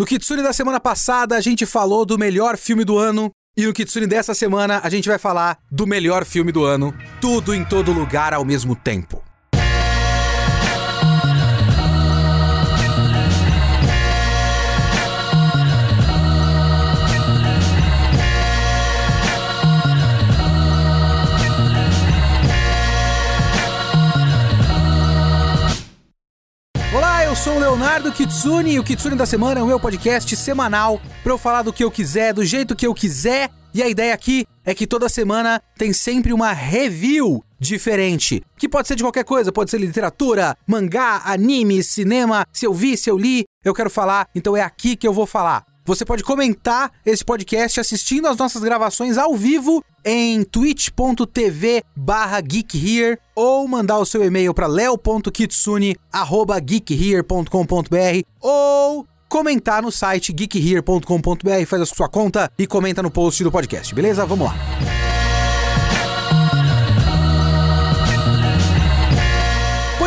No Kitsune da semana passada, a gente falou do melhor filme do ano. E no Kitsune dessa semana, a gente vai falar do melhor filme do ano. Tudo em todo lugar ao mesmo tempo. Sou o Leonardo Kitsune e o Kitsune da Semana é o meu podcast semanal para eu falar do que eu quiser, do jeito que eu quiser. E a ideia aqui é que toda semana tem sempre uma review diferente, que pode ser de qualquer coisa, pode ser literatura, mangá, anime, cinema, se eu vi, se eu li, eu quero falar, então é aqui que eu vou falar. Você pode comentar esse podcast assistindo as nossas gravações ao vivo em twitch.tv barra geekhere ou mandar o seu e-mail para leo.kitsune.geekhere.com.br ou comentar no site geekhere.com.br, faz a sua conta e comenta no post do podcast, beleza? Vamos lá.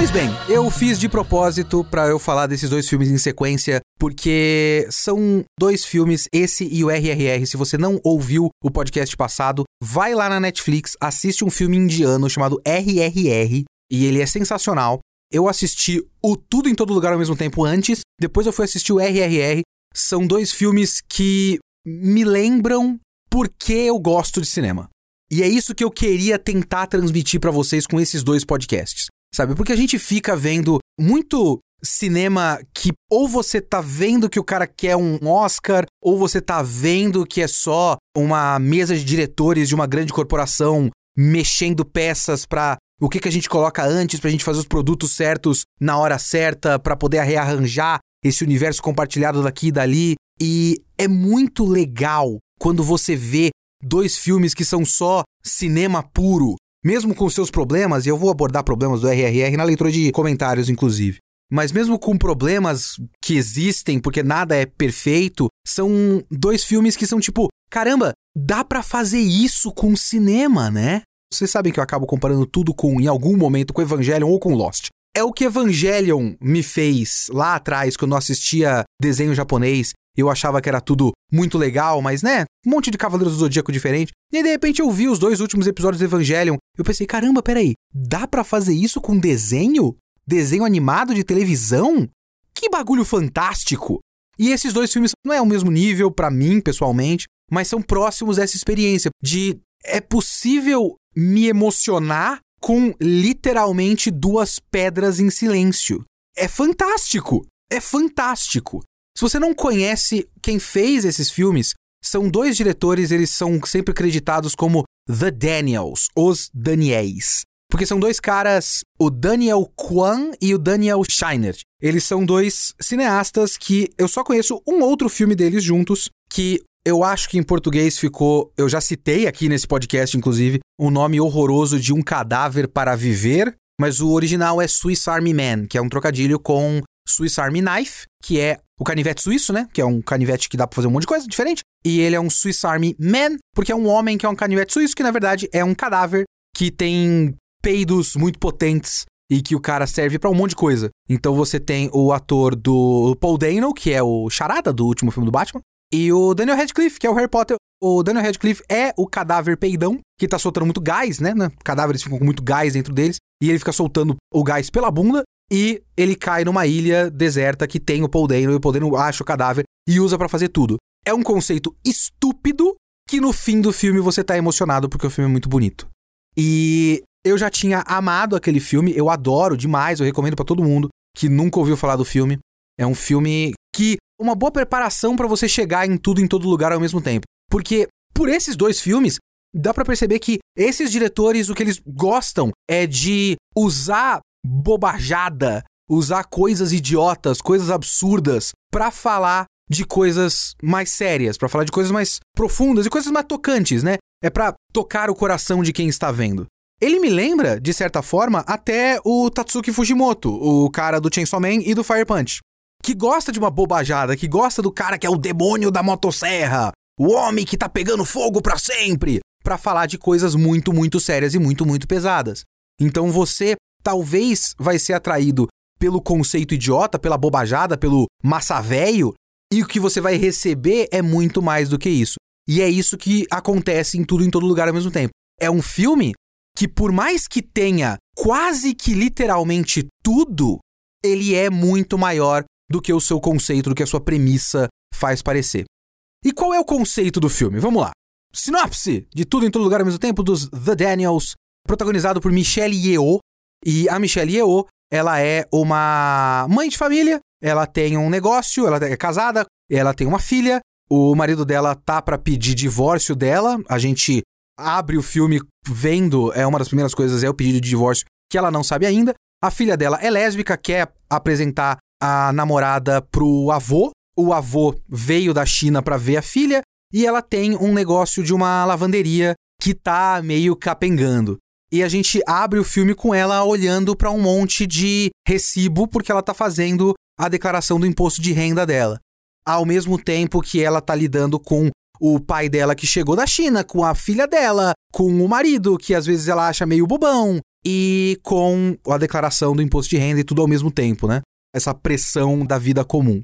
Pois bem, eu fiz de propósito para eu falar desses dois filmes em sequência, porque são dois filmes, esse e o RRR. Se você não ouviu o podcast passado, vai lá na Netflix, assiste um filme indiano chamado RRR, e ele é sensacional. Eu assisti o Tudo em Todo Lugar ao mesmo tempo antes, depois eu fui assistir o RRR. São dois filmes que me lembram por que eu gosto de cinema. E é isso que eu queria tentar transmitir para vocês com esses dois podcasts sabe? Porque a gente fica vendo muito cinema que ou você tá vendo que o cara quer um Oscar, ou você tá vendo que é só uma mesa de diretores de uma grande corporação mexendo peças para o que, que a gente coloca antes pra gente fazer os produtos certos na hora certa, para poder rearranjar esse universo compartilhado daqui e dali. E é muito legal quando você vê dois filmes que são só cinema puro, mesmo com seus problemas, e eu vou abordar problemas do RRR na leitura de comentários, inclusive. Mas mesmo com problemas que existem, porque nada é perfeito, são dois filmes que são tipo, caramba, dá para fazer isso com cinema, né? Vocês sabem que eu acabo comparando tudo com, em algum momento, com Evangelion ou com Lost. É o que Evangelion me fez lá atrás, quando eu assistia desenho japonês eu achava que era tudo muito legal, mas né, um monte de Cavaleiros do Zodíaco diferente. E aí, de repente eu vi os dois últimos episódios do Evangelion. Eu pensei, caramba, peraí, dá para fazer isso com desenho? Desenho animado de televisão? Que bagulho fantástico! E esses dois filmes não é o mesmo nível para mim, pessoalmente, mas são próximos dessa experiência de é possível me emocionar com literalmente duas pedras em silêncio. É fantástico! É fantástico! Se você não conhece quem fez esses filmes, são dois diretores, eles são sempre creditados como The Daniels, os Daniels. Porque são dois caras, o Daniel Kwan e o Daniel Scheinert. Eles são dois cineastas que eu só conheço um outro filme deles juntos, que eu acho que em português ficou, eu já citei aqui nesse podcast, inclusive, o um nome horroroso de Um Cadáver para Viver, mas o original é Swiss Army Man, que é um trocadilho com Swiss Army Knife, que é o canivete suíço, né? Que é um canivete que dá pra fazer um monte de coisa diferente. E ele é um Swiss Army Man, porque é um homem que é um canivete suíço, que na verdade é um cadáver que tem peidos muito potentes e que o cara serve para um monte de coisa. Então você tem o ator do Paul Dano, que é o charada do último filme do Batman, e o Daniel Radcliffe, que é o Harry Potter. O Daniel Radcliffe é o cadáver peidão, que tá soltando muito gás, né? Cadáveres ficam com muito gás dentro deles, e ele fica soltando o gás pela bunda, e ele cai numa ilha deserta que tem o Paul Dano e o Paul Dano acha o cadáver e usa para fazer tudo. É um conceito estúpido que no fim do filme você tá emocionado porque o filme é muito bonito. E eu já tinha amado aquele filme, eu adoro demais, eu recomendo para todo mundo que nunca ouviu falar do filme. É um filme que uma boa preparação para você chegar em tudo em todo lugar ao mesmo tempo. Porque por esses dois filmes dá para perceber que esses diretores o que eles gostam é de usar bobajada, usar coisas idiotas, coisas absurdas para falar de coisas mais sérias, para falar de coisas mais profundas e coisas mais tocantes, né? É para tocar o coração de quem está vendo. Ele me lembra, de certa forma, até o Tatsuki Fujimoto, o cara do Chainsaw Man e do Fire Punch, que gosta de uma bobajada, que gosta do cara que é o demônio da motosserra, o homem que tá pegando fogo para sempre, para falar de coisas muito, muito sérias e muito, muito pesadas. Então você talvez vai ser atraído pelo conceito idiota, pela bobajada, pelo massa velho, e o que você vai receber é muito mais do que isso. E é isso que acontece em tudo em todo lugar ao mesmo tempo. É um filme que por mais que tenha quase que literalmente tudo, ele é muito maior do que o seu conceito, do que a sua premissa faz parecer. E qual é o conceito do filme? Vamos lá. Sinopse de Tudo em Todo Lugar ao mesmo tempo dos The Daniels, protagonizado por Michelle Yeoh. E a Michelle Yeoh, ela é uma mãe de família, ela tem um negócio, ela é casada, ela tem uma filha, o marido dela tá para pedir divórcio dela. A gente abre o filme vendo, é uma das primeiras coisas é o pedido de divórcio que ela não sabe ainda. A filha dela é lésbica, quer apresentar a namorada pro avô. O avô veio da China para ver a filha e ela tem um negócio de uma lavanderia que tá meio capengando. E a gente abre o filme com ela olhando para um monte de recibo porque ela tá fazendo a declaração do imposto de renda dela. Ao mesmo tempo que ela tá lidando com o pai dela que chegou da China, com a filha dela, com o marido que às vezes ela acha meio bobão, e com a declaração do imposto de renda e tudo ao mesmo tempo, né? Essa pressão da vida comum.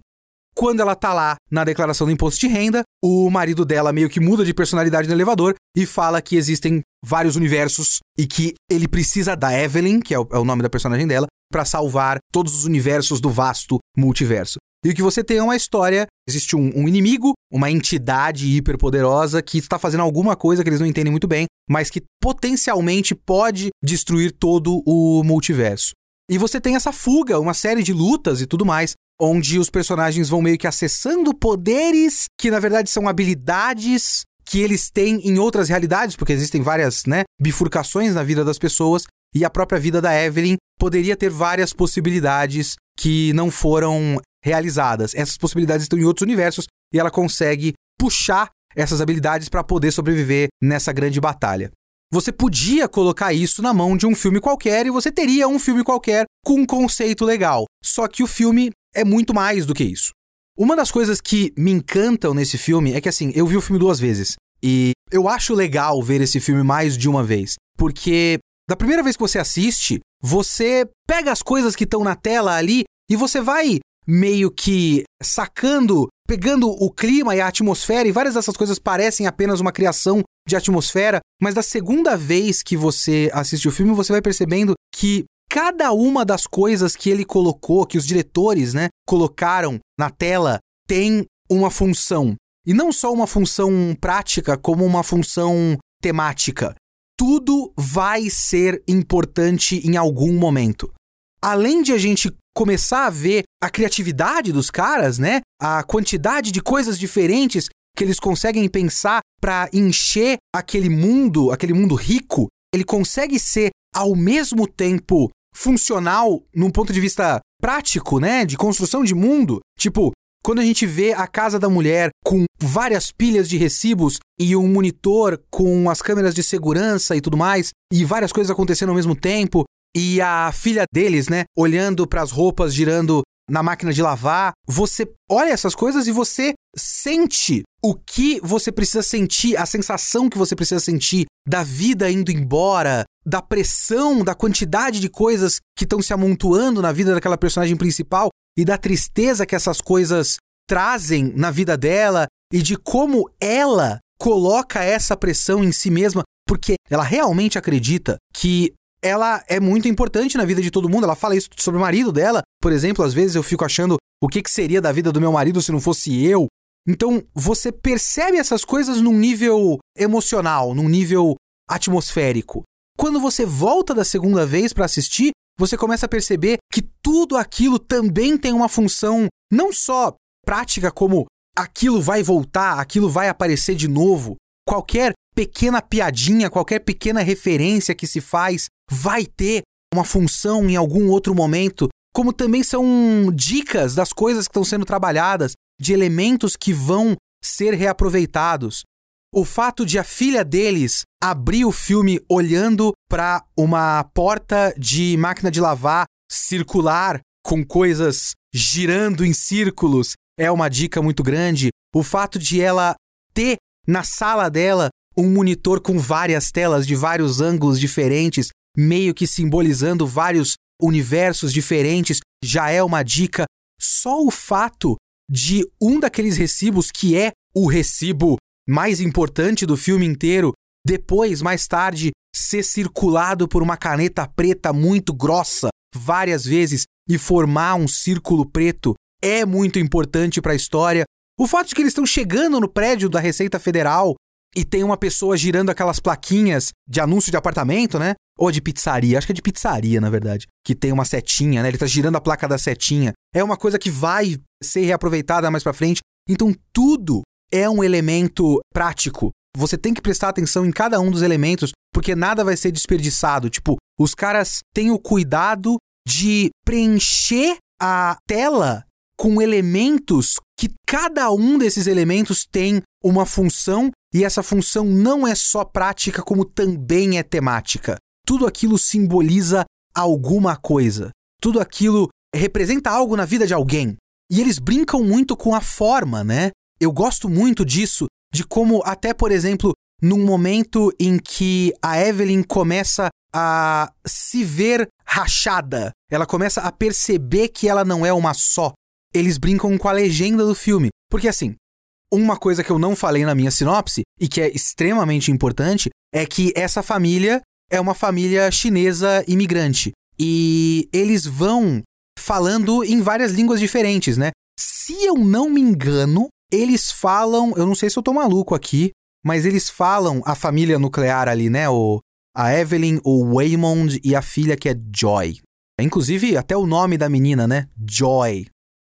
Quando ela tá lá na declaração do imposto de renda, o marido dela meio que muda de personalidade no elevador e fala que existem vários universos e que ele precisa da Evelyn, que é o, é nome da personagem dela, para salvar todos os universos do vasto multiverso. E o que você tem é uma história: existe um, um inimigo, uma entidade hiperpoderosa que está fazendo alguma coisa que eles não entendem muito bem, mas que potencialmente pode destruir todo o multiverso. E você tem essa fuga, uma série de lutas e tudo mais, onde os personagens vão meio que acessando poderes que na verdade são habilidades que eles têm em outras realidades, porque existem várias, né, bifurcações na vida das pessoas, e a própria vida da Evelyn poderia ter várias possibilidades que não foram realizadas. Essas possibilidades estão em outros universos e ela consegue puxar essas habilidades para poder sobreviver nessa grande batalha. Você podia colocar isso na mão de um filme qualquer e você teria um filme qualquer com um conceito legal. Só que o filme é muito mais do que isso. Uma das coisas que me encantam nesse filme é que assim, eu vi o filme duas vezes e eu acho legal ver esse filme mais de uma vez, porque da primeira vez que você assiste, você pega as coisas que estão na tela ali e você vai meio que sacando, pegando o clima e a atmosfera, e várias dessas coisas parecem apenas uma criação de atmosfera, mas da segunda vez que você assiste o filme, você vai percebendo que cada uma das coisas que ele colocou, que os diretores, né, colocaram na tela, tem uma função. E não só uma função prática, como uma função temática. Tudo vai ser importante em algum momento. Além de a gente começar a ver a criatividade dos caras, né? A quantidade de coisas diferentes que eles conseguem pensar para encher aquele mundo, aquele mundo rico, ele consegue ser ao mesmo tempo funcional num ponto de vista prático, né, de construção de mundo. Tipo, quando a gente vê a casa da mulher com várias pilhas de recibos e um monitor com as câmeras de segurança e tudo mais, e várias coisas acontecendo ao mesmo tempo, e a filha deles, né, olhando para as roupas girando na máquina de lavar, você olha essas coisas e você sente o que você precisa sentir, a sensação que você precisa sentir da vida indo embora, da pressão, da quantidade de coisas que estão se amontoando na vida daquela personagem principal e da tristeza que essas coisas trazem na vida dela e de como ela coloca essa pressão em si mesma, porque ela realmente acredita que ela é muito importante na vida de todo mundo. Ela fala isso sobre o marido dela. Por exemplo, às vezes eu fico achando o que, que seria da vida do meu marido se não fosse eu. Então, você percebe essas coisas num nível emocional, num nível atmosférico. Quando você volta da segunda vez para assistir, você começa a perceber que tudo aquilo também tem uma função não só prática, como aquilo vai voltar, aquilo vai aparecer de novo. Qualquer pequena piadinha, qualquer pequena referência que se faz vai ter uma função em algum outro momento, como também são dicas das coisas que estão sendo trabalhadas, de elementos que vão ser reaproveitados. O fato de a filha deles abrir o filme olhando para uma porta de máquina de lavar circular com coisas girando em círculos é uma dica muito grande. O fato de ela ter na sala dela um monitor com várias telas de vários ângulos diferentes, meio que simbolizando vários universos diferentes, já é uma dica. Só o fato de um daqueles recibos que é o recibo mais importante do filme inteiro, depois, mais tarde, ser circulado por uma caneta preta muito grossa várias vezes e formar um círculo preto é muito importante para a história. O fato de que eles estão chegando no prédio da Receita Federal e tem uma pessoa girando aquelas plaquinhas de anúncio de apartamento, né? Ou de pizzaria, acho que é de pizzaria, na verdade, que tem uma setinha, né? Ele tá girando a placa da setinha. É uma coisa que vai ser reaproveitada mais para frente. Então tudo é um elemento prático. Você tem que prestar atenção em cada um dos elementos, porque nada vai ser desperdiçado. Tipo, os caras têm o cuidado de preencher a tela com elementos que cada um desses elementos tem uma função e essa função não é só prática, como também é temática. Tudo aquilo simboliza alguma coisa. Tudo aquilo representa algo na vida de alguém. E eles brincam muito com a forma, né? Eu gosto muito disso, de como, até por exemplo, num momento em que a Evelyn começa a se ver rachada, ela começa a perceber que ela não é uma só. Eles brincam com a legenda do filme. Porque assim, uma coisa que eu não falei na minha sinopse e que é extremamente importante é que essa família é uma família chinesa imigrante. E eles vão falando em várias línguas diferentes, né? Se eu não me engano, eles falam, eu não sei se eu tô maluco aqui, mas eles falam a família nuclear ali, né? O, a Evelyn, o Waymond e a filha que é Joy. Inclusive, até o nome da menina, né? Joy.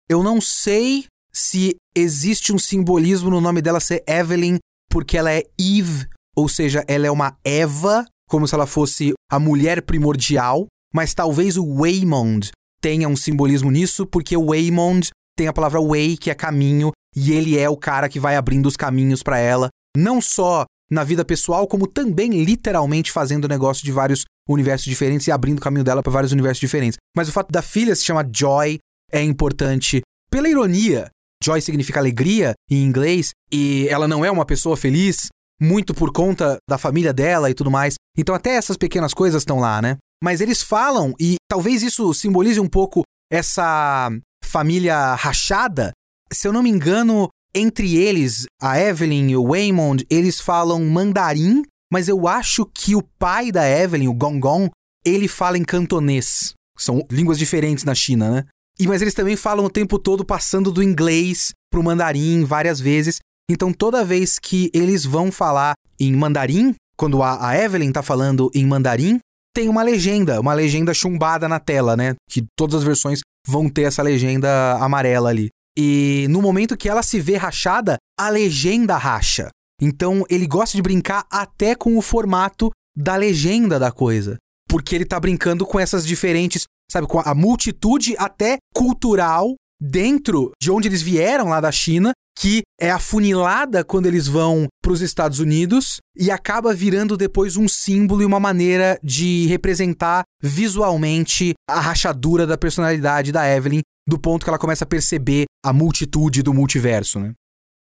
Eu não sei se existe um simbolismo no nome dela ser Evelyn porque ela é Eve, ou seja, ela é uma Eva, como se ela fosse a mulher primordial, mas talvez o Waymond tenha um simbolismo nisso, porque o Waymond tem a palavra way, que é caminho, e ele é o cara que vai abrindo os caminhos para ela, não só na vida pessoal, como também literalmente fazendo negócio de vários universos diferentes e abrindo o caminho dela para vários universos diferentes. Mas o fato da filha se chamar Joy é importante pela ironia. Joy significa alegria em inglês e ela não é uma pessoa feliz muito por conta da família dela e tudo mais. Então até essas pequenas coisas estão lá, né? Mas eles falam e talvez isso simbolize um pouco essa família rachada. Se eu não me engano, entre eles, a Evelyn e o Waymond, eles falam mandarim, mas eu acho que o pai da Evelyn, o Gong Gong, ele fala em cantonês. São línguas diferentes na China, né? E mas eles também falam o tempo todo passando do inglês pro mandarim várias vezes. Então toda vez que eles vão falar em mandarim, quando a, a Evelyn tá falando em mandarim, tem uma legenda, uma legenda chumbada na tela, né? Que todas as versões vão ter essa legenda amarela ali. E no momento que ela se vê rachada, a legenda racha. Então ele gosta de brincar até com o formato da legenda da coisa. Porque ele tá brincando com essas diferentes, sabe, com a multitude até cultural dentro de onde eles vieram lá da China, que é afunilada quando eles vão para os Estados Unidos e acaba virando depois um símbolo e uma maneira de representar visualmente a rachadura da personalidade da Evelyn do ponto que ela começa a perceber a multitude do multiverso, né?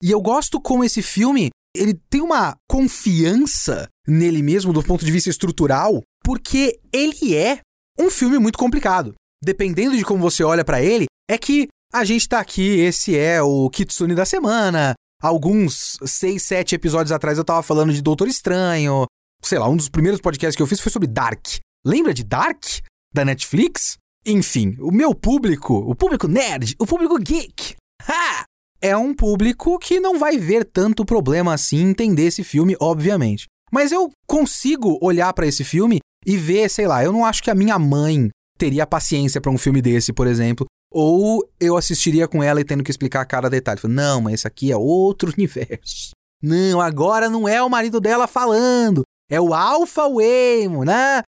E eu gosto como esse filme, ele tem uma confiança nele mesmo do ponto de vista estrutural, porque ele é um filme muito complicado. Dependendo de como você olha para ele, é que a gente tá aqui, esse é o Kitsune da semana. Alguns seis, sete episódios atrás eu tava falando de Doutor Estranho. Sei lá, um dos primeiros podcasts que eu fiz foi sobre Dark. Lembra de Dark? Da Netflix? Enfim, o meu público, o público nerd, o público geek, ha! é um público que não vai ver tanto problema assim entender esse filme, obviamente. Mas eu consigo olhar para esse filme e ver, sei lá, eu não acho que a minha mãe teria paciência para um filme desse, por exemplo, ou eu assistiria com ela e tendo que explicar cada detalhe. Não, mas esse aqui é outro universo. Não, agora não é o marido dela falando. É o Alpha Waymo, né?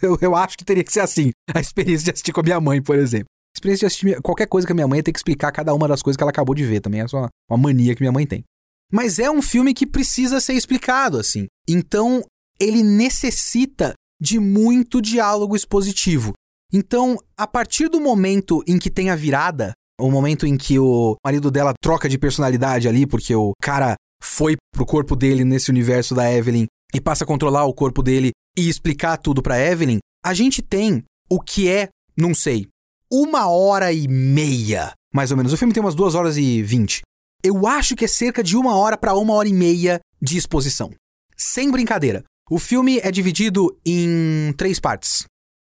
Eu, eu acho que teria que ser assim. A experiência de assistir com a minha mãe, por exemplo. A experiência de assistir qualquer coisa com a minha mãe ter que explicar cada uma das coisas que ela acabou de ver. Também é só uma mania que minha mãe tem. Mas é um filme que precisa ser explicado, assim. Então, ele necessita de muito diálogo expositivo. Então, a partir do momento em que tem a virada, o momento em que o marido dela troca de personalidade ali, porque o cara foi pro corpo dele nesse universo da Evelyn e passa a controlar o corpo dele e explicar tudo para Evelyn, a gente tem o que é, não sei, uma hora e meia mais ou menos. O filme tem umas 2 horas e 20. Eu acho que é cerca de uma hora para uma hora e meia de exposição. Sem brincadeira. O filme é dividido em três partes.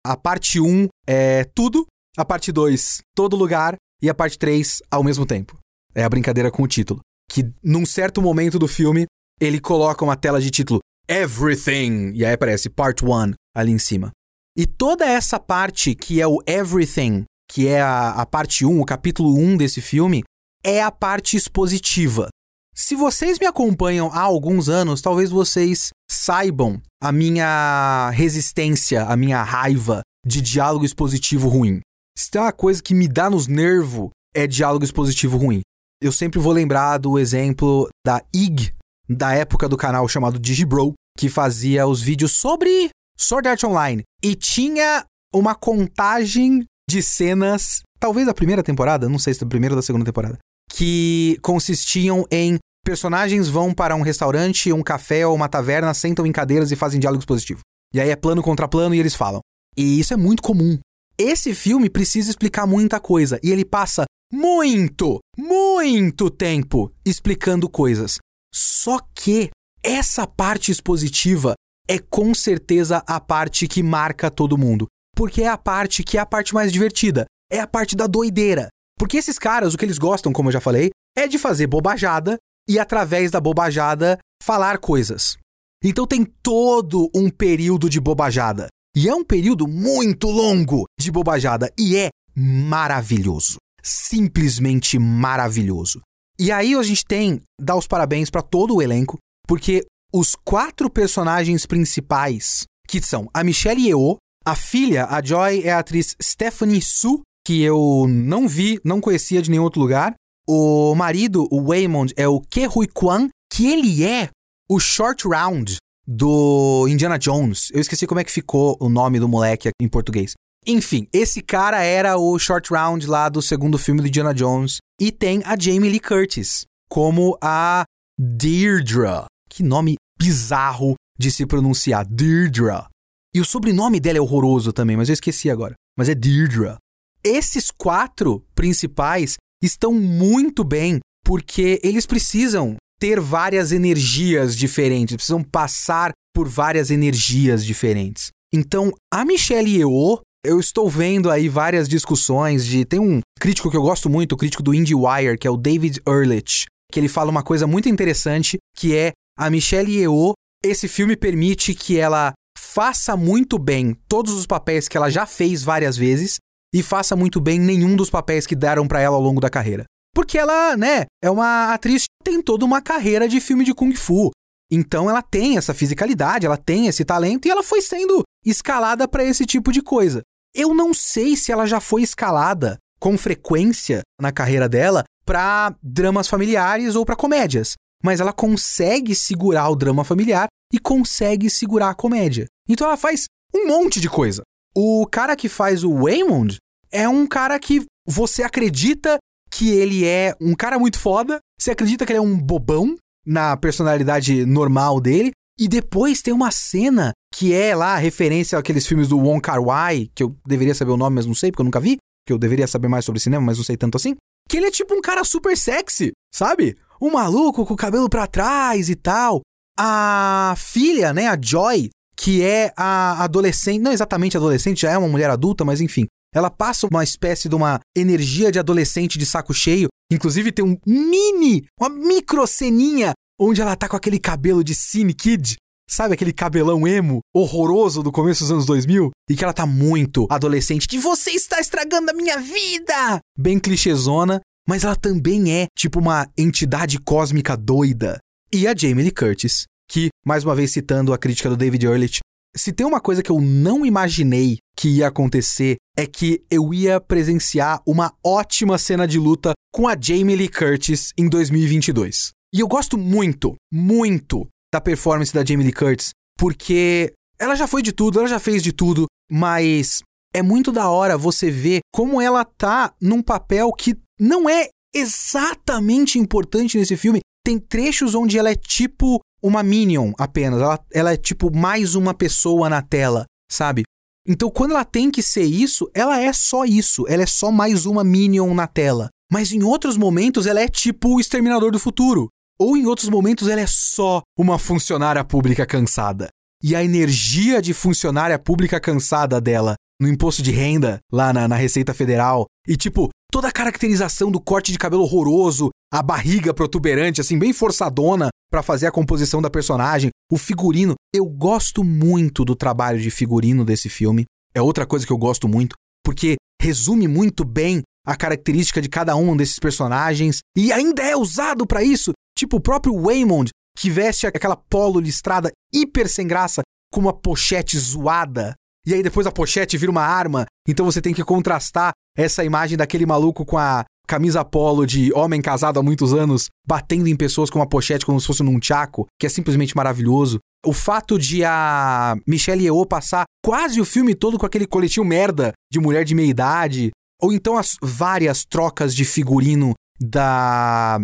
A parte 1 é tudo, a parte 2 todo lugar e a parte 3 ao mesmo tempo. É a brincadeira com o título. Que num certo momento do filme, ele coloca uma tela de título Everything e aí aparece Part 1 ali em cima. E toda essa parte que é o Everything, que é a, a parte 1, o capítulo 1 desse filme, é a parte expositiva. Se vocês me acompanham há alguns anos, talvez vocês saibam a minha resistência, a minha raiva de diálogo expositivo ruim. Se tem uma coisa que me dá nos nervos, é diálogo expositivo ruim. Eu sempre vou lembrar do exemplo da IG, da época do canal chamado Digibro, que fazia os vídeos sobre Sword Art Online. E tinha uma contagem de cenas, talvez da primeira temporada, não sei se da primeira ou da segunda temporada, que consistiam em personagens vão para um restaurante, um café ou uma taverna, sentam em cadeiras e fazem diálogo expositivo. E aí é plano contra plano e eles falam. E isso é muito comum. Esse filme precisa explicar muita coisa e ele passa muito, muito tempo explicando coisas. Só que essa parte expositiva é com certeza a parte que marca todo mundo, porque é a parte que é a parte mais divertida, é a parte da doideira. Porque esses caras, o que eles gostam, como eu já falei, é de fazer bobajada e através da bobajada falar coisas. Então tem todo um período de bobajada. E é um período muito longo de bobajada e é maravilhoso. Simplesmente maravilhoso. E aí a gente tem dar os parabéns para todo o elenco, porque os quatro personagens principais, que são a Michelle Yeoh, a filha, a Joy, é a atriz Stephanie Su, que eu não vi, não conhecia de nenhum outro lugar. O marido, o Waymond, é o Ke Kwan, que ele é o Short Round do Indiana Jones. Eu esqueci como é que ficou o nome do moleque em português. Enfim, esse cara era o Short Round lá do segundo filme do Indiana Jones. E tem a Jamie Lee Curtis como a Deirdre. Que nome bizarro de se pronunciar, Deirdre. E o sobrenome dela é horroroso também, mas eu esqueci agora. Mas é Deirdre. Esses quatro principais estão muito bem porque eles precisam ter várias energias diferentes, precisam passar por várias energias diferentes. Então, a Michelle Yeoh, eu estou vendo aí várias discussões de tem um crítico que eu gosto muito, o crítico do IndieWire, que é o David Ehrlich, que ele fala uma coisa muito interessante, que é a Michelle Yeoh, esse filme permite que ela faça muito bem todos os papéis que ela já fez várias vezes e faça muito bem nenhum dos papéis que deram para ela ao longo da carreira. Porque ela, né, é uma atriz que tem toda uma carreira de filme de Kung Fu. Então ela tem essa fisicalidade, ela tem esse talento e ela foi sendo escalada para esse tipo de coisa. Eu não sei se ela já foi escalada com frequência na carreira dela para dramas familiares ou para comédias, mas ela consegue segurar o drama familiar e consegue segurar a comédia. Então ela faz um monte de coisa. O cara que faz o Waymond é um cara que você acredita que ele é um cara muito foda, você acredita que ele é um bobão na personalidade normal dele, e depois tem uma cena que é lá referência àqueles filmes do Wong Kar-wai, que eu deveria saber o nome, mas não sei porque eu nunca vi, que eu deveria saber mais sobre cinema, mas não sei tanto assim, que ele é tipo um cara super sexy, sabe? Um maluco com o cabelo para trás e tal. A filha, né, a Joy, que é a adolescente, não exatamente adolescente, já é uma mulher adulta, mas enfim, ela passa uma espécie de uma energia de adolescente de saco cheio. Inclusive tem um mini, uma micro ceninha onde ela tá com aquele cabelo de Cine Kid. Sabe aquele cabelão emo horroroso do começo dos anos 2000? E que ela tá muito adolescente, de você está estragando a minha vida! Bem clichêzona, mas ela também é tipo uma entidade cósmica doida. E a Jamie Lee Curtis, que, mais uma vez citando a crítica do David Ehrlich, se tem uma coisa que eu não imaginei que ia acontecer é que eu ia presenciar uma ótima cena de luta com a Jamie Lee Curtis em 2022. E eu gosto muito, muito da performance da Jamie Lee Curtis, porque ela já foi de tudo, ela já fez de tudo, mas é muito da hora você ver como ela tá num papel que não é exatamente importante nesse filme. Tem trechos onde ela é tipo uma minion apenas. Ela, ela é tipo mais uma pessoa na tela, sabe? Então, quando ela tem que ser isso, ela é só isso. Ela é só mais uma minion na tela. Mas em outros momentos ela é tipo o Exterminador do Futuro. Ou em outros momentos ela é só uma funcionária pública cansada. E a energia de funcionária pública cansada dela no imposto de renda, lá na, na Receita Federal, e tipo, toda a caracterização do corte de cabelo horroroso, a barriga protuberante, assim, bem forçadona para fazer a composição da personagem, o figurino. Eu gosto muito do trabalho de figurino desse filme. É outra coisa que eu gosto muito, porque resume muito bem a característica de cada um desses personagens e ainda é usado para isso, tipo o próprio Waymond, que veste aquela polo listrada hiper sem graça com uma pochete zoada. E aí depois a pochete vira uma arma, então você tem que contrastar essa imagem daquele maluco com a camisa polo de homem casado há muitos anos, batendo em pessoas com uma pochete como se fosse num tchaco, que é simplesmente maravilhoso. O fato de a Michelle Yeoh passar quase o filme todo com aquele coletinho merda de mulher de meia idade, ou então as várias trocas de figurino da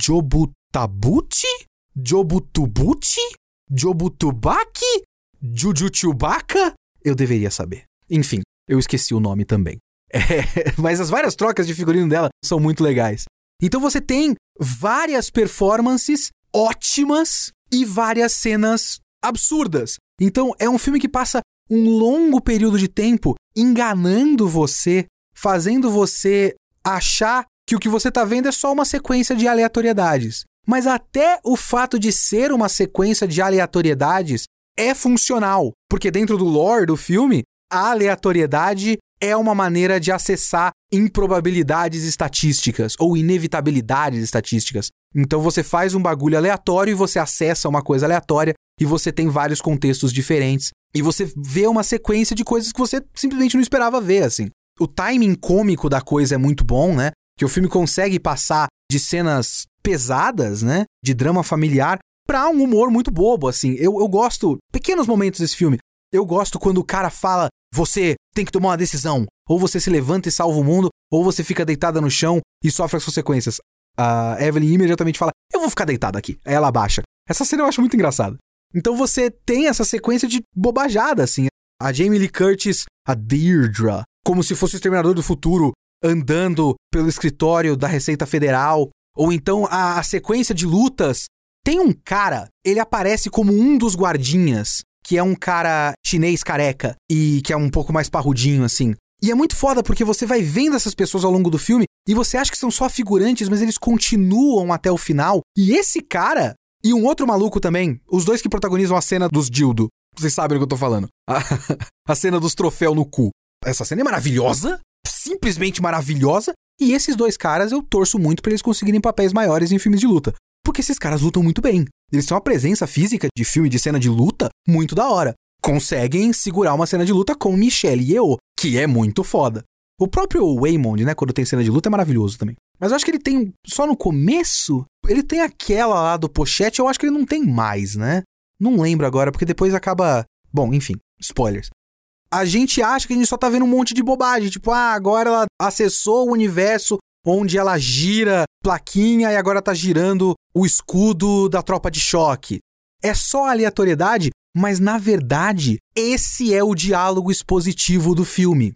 Jobutabuchi? Jobutubuchi? Jobutubaki? Jujutubaka? Eu deveria saber. Enfim, eu esqueci o nome também. É, mas as várias trocas de figurino dela são muito legais. Então você tem várias performances ótimas e várias cenas absurdas. Então é um filme que passa um longo período de tempo enganando você, fazendo você achar que o que você está vendo é só uma sequência de aleatoriedades. Mas até o fato de ser uma sequência de aleatoriedades é funcional, porque dentro do lore do filme, a aleatoriedade é uma maneira de acessar improbabilidades estatísticas ou inevitabilidades estatísticas. Então você faz um bagulho aleatório e você acessa uma coisa aleatória e você tem vários contextos diferentes e você vê uma sequência de coisas que você simplesmente não esperava ver, assim. O timing cômico da coisa é muito bom, né? Que o filme consegue passar de cenas pesadas, né? De drama familiar pra um humor muito bobo, assim. Eu, eu gosto, pequenos momentos desse filme. Eu gosto quando o cara fala, você tem que tomar uma decisão. Ou você se levanta e salva o mundo, ou você fica deitada no chão e sofre as consequências. A Evelyn imediatamente fala, eu vou ficar deitada aqui. Aí ela abaixa. Essa cena eu acho muito engraçada. Então você tem essa sequência de bobajada, assim. A Jamie Lee Curtis, a Deirdre, como se fosse o Exterminador do Futuro, andando pelo escritório da Receita Federal. Ou então a, a sequência de lutas. Tem um cara, ele aparece como um dos guardinhas, que é um cara chinês careca e que é um pouco mais parrudinho, assim. E é muito foda porque você vai vendo essas pessoas ao longo do filme e você acha que são só figurantes, mas eles continuam até o final. E esse cara e um outro maluco também, os dois que protagonizam a cena dos dildo. Vocês sabem do que eu tô falando. A, a cena dos troféus no cu. Essa cena é maravilhosa, simplesmente maravilhosa. E esses dois caras eu torço muito para eles conseguirem papéis maiores em filmes de luta. Porque esses caras lutam muito bem. Eles têm uma presença física de filme de cena de luta muito da hora. Conseguem segurar uma cena de luta com Michelle Yeoh, que é muito foda. O próprio Waymond, né, quando tem cena de luta, é maravilhoso também. Mas eu acho que ele tem, só no começo, ele tem aquela lá do pochete, eu acho que ele não tem mais, né? Não lembro agora, porque depois acaba. Bom, enfim, spoilers. A gente acha que a gente só tá vendo um monte de bobagem, tipo, ah, agora ela acessou o universo onde ela gira plaquinha e agora tá girando o escudo da tropa de choque. É só aleatoriedade, mas na verdade, esse é o diálogo expositivo do filme.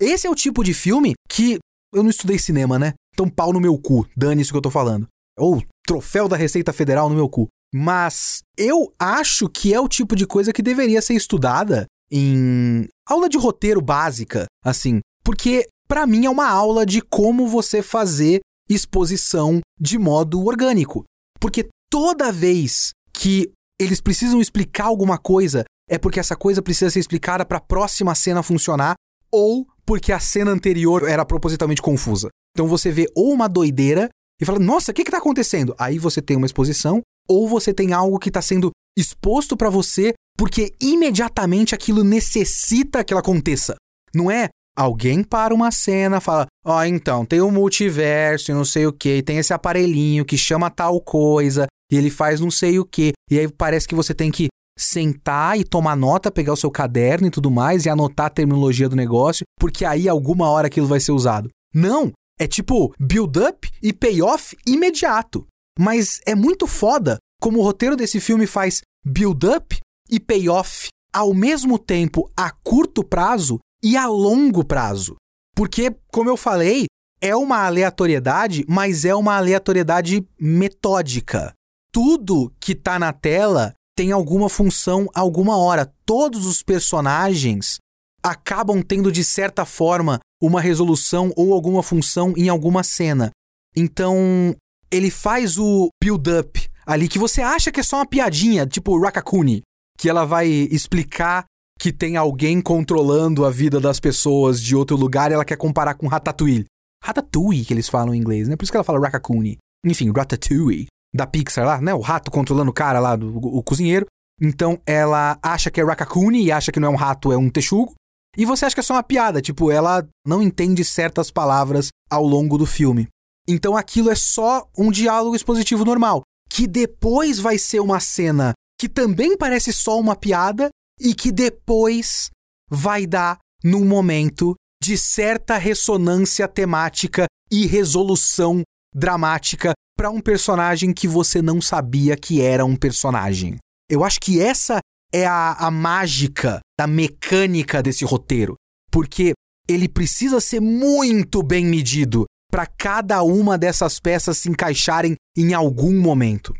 Esse é o tipo de filme que. Eu não estudei cinema, né? Então, pau no meu cu, dane isso que eu tô falando. Ou troféu da Receita Federal no meu cu. Mas eu acho que é o tipo de coisa que deveria ser estudada em aula de roteiro básica, assim. Porque para mim é uma aula de como você fazer exposição de modo orgânico. Porque toda vez que eles precisam explicar alguma coisa, é porque essa coisa precisa ser explicada para a próxima cena funcionar ou porque a cena anterior era propositalmente confusa. Então você vê ou uma doideira e fala: "Nossa, o que está acontecendo?". Aí você tem uma exposição ou você tem algo que está sendo exposto para você porque imediatamente aquilo necessita que ela aconteça. Não é alguém para uma cena, fala: Ó, oh, então, tem um multiverso e não sei o que, tem esse aparelhinho que chama tal coisa, e ele faz não sei o que, e aí parece que você tem que sentar e tomar nota, pegar o seu caderno e tudo mais, e anotar a terminologia do negócio, porque aí alguma hora aquilo vai ser usado. Não! É tipo build-up e payoff imediato. Mas é muito foda como o roteiro desse filme faz build-up e payoff ao mesmo tempo a curto prazo e a longo prazo. Porque, como eu falei, é uma aleatoriedade, mas é uma aleatoriedade metódica. Tudo que tá na tela tem alguma função alguma hora. Todos os personagens acabam tendo, de certa forma, uma resolução ou alguma função em alguma cena. Então, ele faz o build-up ali que você acha que é só uma piadinha, tipo Rakakuni, que ela vai explicar que tem alguém controlando a vida das pessoas de outro lugar e ela quer comparar com Ratatouille. Ratatouille, que eles falam em inglês, né? Por isso que ela fala Rakakuni. Enfim, Ratatouille, da Pixar lá, né? O rato controlando o cara lá, do, o cozinheiro. Então ela acha que é Rakakuni e acha que não é um rato, é um texugo. E você acha que é só uma piada, tipo, ela não entende certas palavras ao longo do filme. Então aquilo é só um diálogo expositivo normal, que depois vai ser uma cena que também parece só uma piada e que depois vai dar num momento de certa ressonância temática e resolução dramática para um personagem que você não sabia que era um personagem. Eu acho que essa é a, a mágica da mecânica desse roteiro, porque ele precisa ser muito bem medido para cada uma dessas peças se encaixarem em algum momento.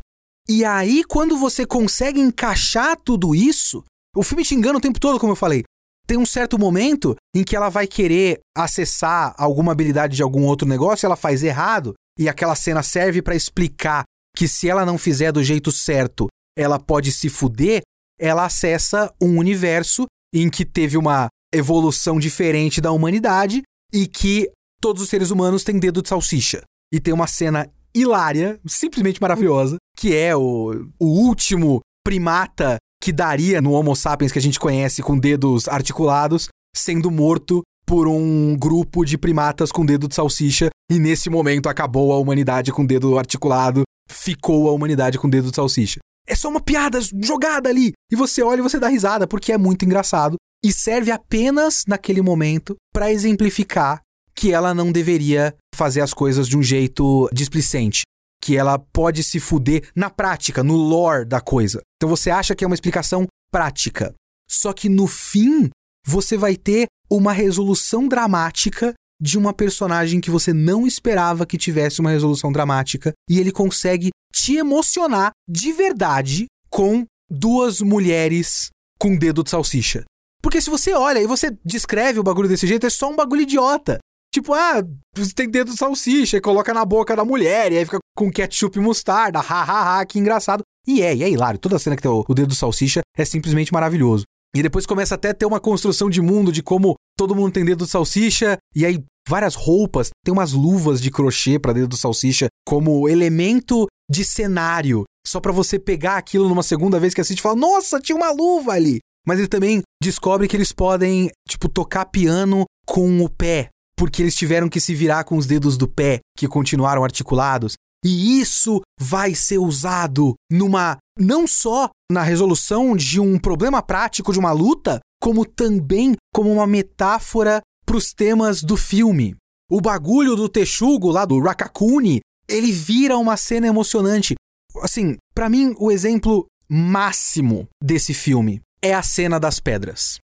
E aí, quando você consegue encaixar tudo isso, o filme te engana o tempo todo, como eu falei. Tem um certo momento em que ela vai querer acessar alguma habilidade de algum outro negócio, ela faz errado, e aquela cena serve para explicar que se ela não fizer do jeito certo, ela pode se fuder, ela acessa um universo em que teve uma evolução diferente da humanidade e que todos os seres humanos têm dedo de salsicha. E tem uma cena hilária, simplesmente maravilhosa, que é o, o último primata que daria no Homo sapiens que a gente conhece com dedos articulados, sendo morto por um grupo de primatas com dedo de salsicha, e nesse momento acabou a humanidade com dedo articulado, ficou a humanidade com dedo de salsicha. É só uma piada jogada ali. E você olha e você dá risada, porque é muito engraçado. E serve apenas naquele momento para exemplificar que ela não deveria fazer as coisas de um jeito displicente. Que ela pode se fuder na prática, no lore da coisa. Então você acha que é uma explicação prática. Só que no fim, você vai ter uma resolução dramática de uma personagem que você não esperava que tivesse uma resolução dramática e ele consegue te emocionar de verdade com duas mulheres com dedo de salsicha. Porque se você olha e você descreve o bagulho desse jeito, é só um bagulho idiota. Tipo, ah, tem dedo de salsicha e coloca na boca da mulher, e aí fica com ketchup e mostarda, ha, que engraçado. E é, e é hilário. Toda cena que tem o dedo de salsicha é simplesmente maravilhoso. E depois começa até a ter uma construção de mundo de como todo mundo tem dedo de salsicha, e aí várias roupas, tem umas luvas de crochê para dedo de salsicha como elemento de cenário, só para você pegar aquilo numa segunda vez que assiste e falar: "Nossa, tinha uma luva ali". Mas ele também descobre que eles podem, tipo, tocar piano com o pé, porque eles tiveram que se virar com os dedos do pé, que continuaram articulados. E isso vai ser usado numa não só na resolução de um problema prático de uma luta, como também como uma metáfora para os temas do filme. O bagulho do texugo lá do Rakakuni ele vira uma cena emocionante. Assim, para mim, o exemplo máximo desse filme é a cena das pedras.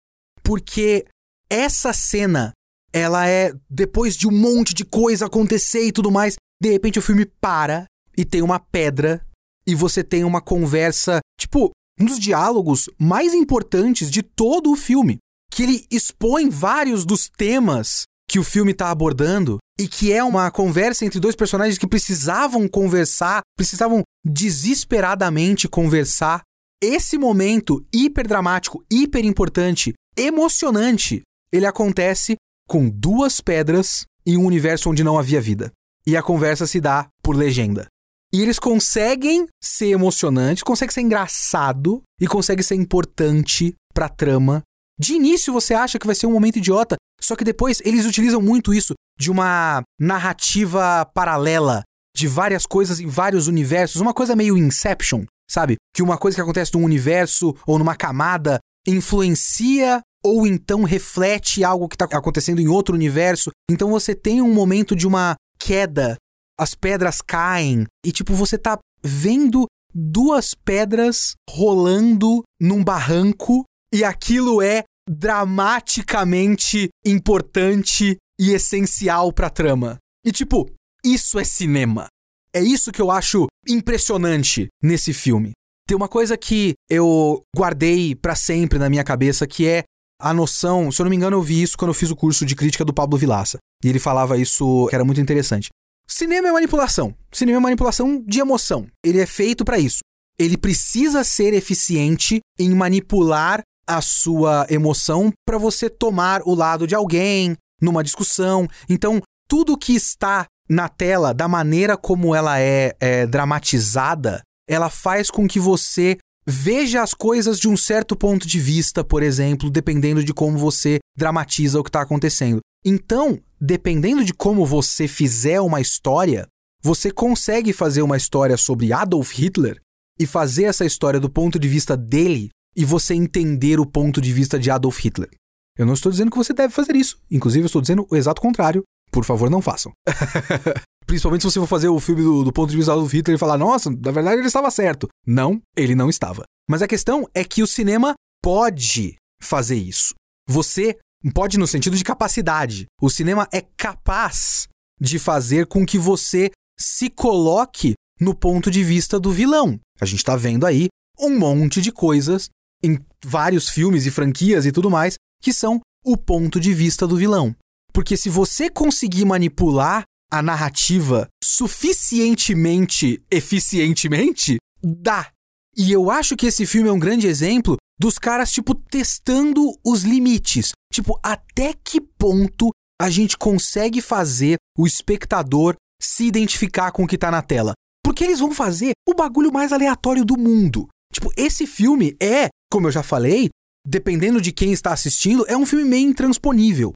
Porque essa cena, ela é depois de um monte de coisa acontecer e tudo mais, de repente o filme para e tem uma pedra e você tem uma conversa, tipo, um dos diálogos mais importantes de todo o filme, que ele expõe vários dos temas que o filme está abordando e que é uma conversa entre dois personagens que precisavam conversar, precisavam desesperadamente conversar. Esse momento hiper dramático, hiper importante, emocionante, ele acontece com duas pedras em um universo onde não havia vida. E a conversa se dá por legenda. E eles conseguem ser emocionante, conseguem ser engraçado e conseguem ser importante pra trama de início você acha que vai ser um momento idiota, só que depois eles utilizam muito isso de uma narrativa paralela de várias coisas em vários universos, uma coisa meio Inception, sabe? Que uma coisa que acontece num universo ou numa camada influencia ou então reflete algo que está acontecendo em outro universo. Então você tem um momento de uma queda, as pedras caem e tipo você tá vendo duas pedras rolando num barranco e aquilo é dramaticamente importante e essencial pra trama. E tipo, isso é cinema. É isso que eu acho impressionante nesse filme. Tem uma coisa que eu guardei para sempre na minha cabeça que é a noção, se eu não me engano, eu vi isso quando eu fiz o curso de crítica do Pablo Vilaça. E ele falava isso que era muito interessante. Cinema é manipulação. Cinema é manipulação de emoção. Ele é feito para isso. Ele precisa ser eficiente em manipular a sua emoção para você tomar o lado de alguém numa discussão. Então, tudo que está na tela, da maneira como ela é, é dramatizada, ela faz com que você veja as coisas de um certo ponto de vista, por exemplo, dependendo de como você dramatiza o que está acontecendo. Então, dependendo de como você fizer uma história, você consegue fazer uma história sobre Adolf Hitler e fazer essa história do ponto de vista dele e você entender o ponto de vista de Adolf Hitler. Eu não estou dizendo que você deve fazer isso. Inclusive, eu estou dizendo o exato contrário. Por favor, não façam. Principalmente se você for fazer o filme do, do ponto de vista do Hitler e falar, nossa, na verdade ele estava certo. Não, ele não estava. Mas a questão é que o cinema pode fazer isso. Você pode no sentido de capacidade. O cinema é capaz de fazer com que você se coloque no ponto de vista do vilão. A gente está vendo aí um monte de coisas em vários filmes e franquias e tudo mais que são o ponto de vista do vilão. Porque se você conseguir manipular a narrativa suficientemente eficientemente, dá. E eu acho que esse filme é um grande exemplo dos caras, tipo, testando os limites. Tipo, até que ponto a gente consegue fazer o espectador se identificar com o que tá na tela? Porque eles vão fazer o bagulho mais aleatório do mundo. Tipo, esse filme é, como eu já falei, dependendo de quem está assistindo, é um filme meio intransponível.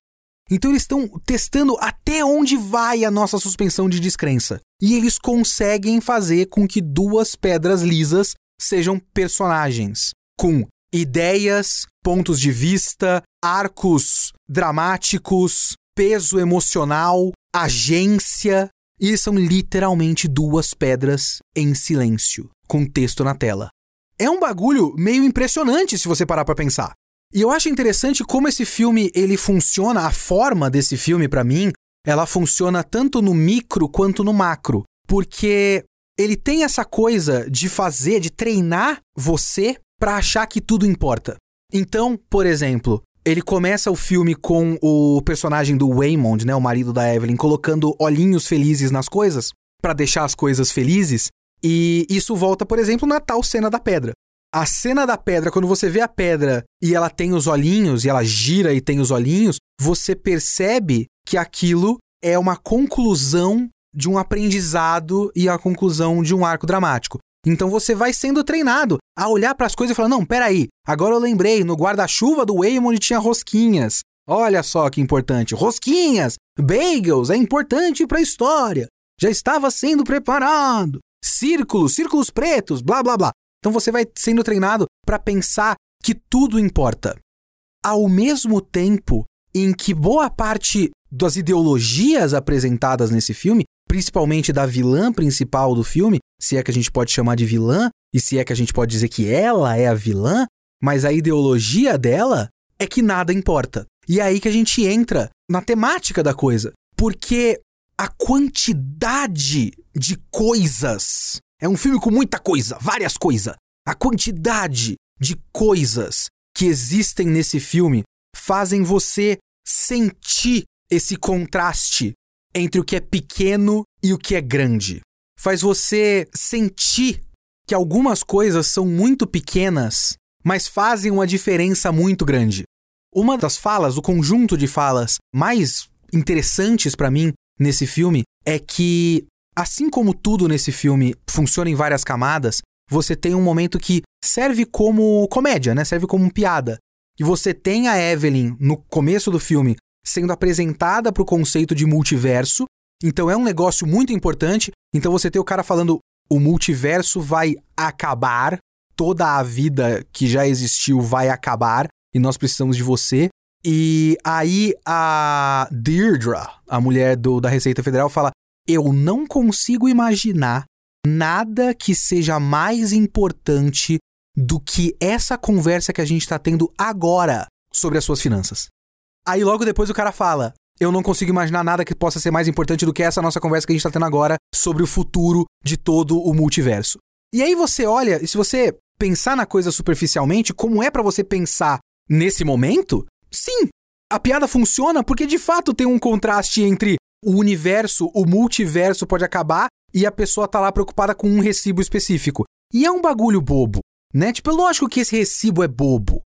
Então eles estão testando até onde vai a nossa suspensão de descrença. E eles conseguem fazer com que duas pedras lisas sejam personagens com ideias, pontos de vista, arcos dramáticos, peso emocional, agência. E são literalmente duas pedras em silêncio, com texto na tela. É um bagulho meio impressionante se você parar para pensar. E eu acho interessante como esse filme ele funciona, a forma desse filme para mim, ela funciona tanto no micro quanto no macro, porque ele tem essa coisa de fazer, de treinar você para achar que tudo importa. Então, por exemplo, ele começa o filme com o personagem do Waymond, né, o marido da Evelyn, colocando olhinhos felizes nas coisas para deixar as coisas felizes, e isso volta, por exemplo, na tal cena da pedra. A cena da pedra, quando você vê a pedra e ela tem os olhinhos, e ela gira e tem os olhinhos, você percebe que aquilo é uma conclusão de um aprendizado e a conclusão de um arco dramático. Então você vai sendo treinado a olhar para as coisas e falar: não, peraí, agora eu lembrei, no guarda-chuva do Waymond tinha rosquinhas. Olha só que importante. Rosquinhas, bagels, é importante para a história. Já estava sendo preparado. Círculos, círculos pretos, blá blá blá. Então você vai sendo treinado para pensar que tudo importa. Ao mesmo tempo em que boa parte das ideologias apresentadas nesse filme, principalmente da vilã principal do filme, se é que a gente pode chamar de vilã, e se é que a gente pode dizer que ela é a vilã, mas a ideologia dela é que nada importa. E é aí que a gente entra na temática da coisa. Porque a quantidade de coisas é um filme com muita coisa, várias coisas. A quantidade de coisas que existem nesse filme fazem você sentir esse contraste entre o que é pequeno e o que é grande. Faz você sentir que algumas coisas são muito pequenas, mas fazem uma diferença muito grande. Uma das falas, o conjunto de falas mais interessantes para mim nesse filme é que Assim como tudo nesse filme funciona em várias camadas, você tem um momento que serve como comédia, né? Serve como piada. E você tem a Evelyn no começo do filme sendo apresentada para o conceito de multiverso. Então é um negócio muito importante. Então você tem o cara falando o multiverso vai acabar, toda a vida que já existiu vai acabar e nós precisamos de você. E aí a Deirdre, a mulher do, da Receita Federal, fala: eu não consigo imaginar nada que seja mais importante do que essa conversa que a gente está tendo agora sobre as suas finanças. Aí logo depois o cara fala: eu não consigo imaginar nada que possa ser mais importante do que essa nossa conversa que a gente tá tendo agora sobre o futuro de todo o multiverso. E aí você olha, e se você pensar na coisa superficialmente, como é para você pensar nesse momento? Sim, a piada funciona porque de fato tem um contraste entre o universo, o multiverso pode acabar e a pessoa tá lá preocupada com um recibo específico. E é um bagulho bobo, né? Tipo, é lógico que esse recibo é bobo.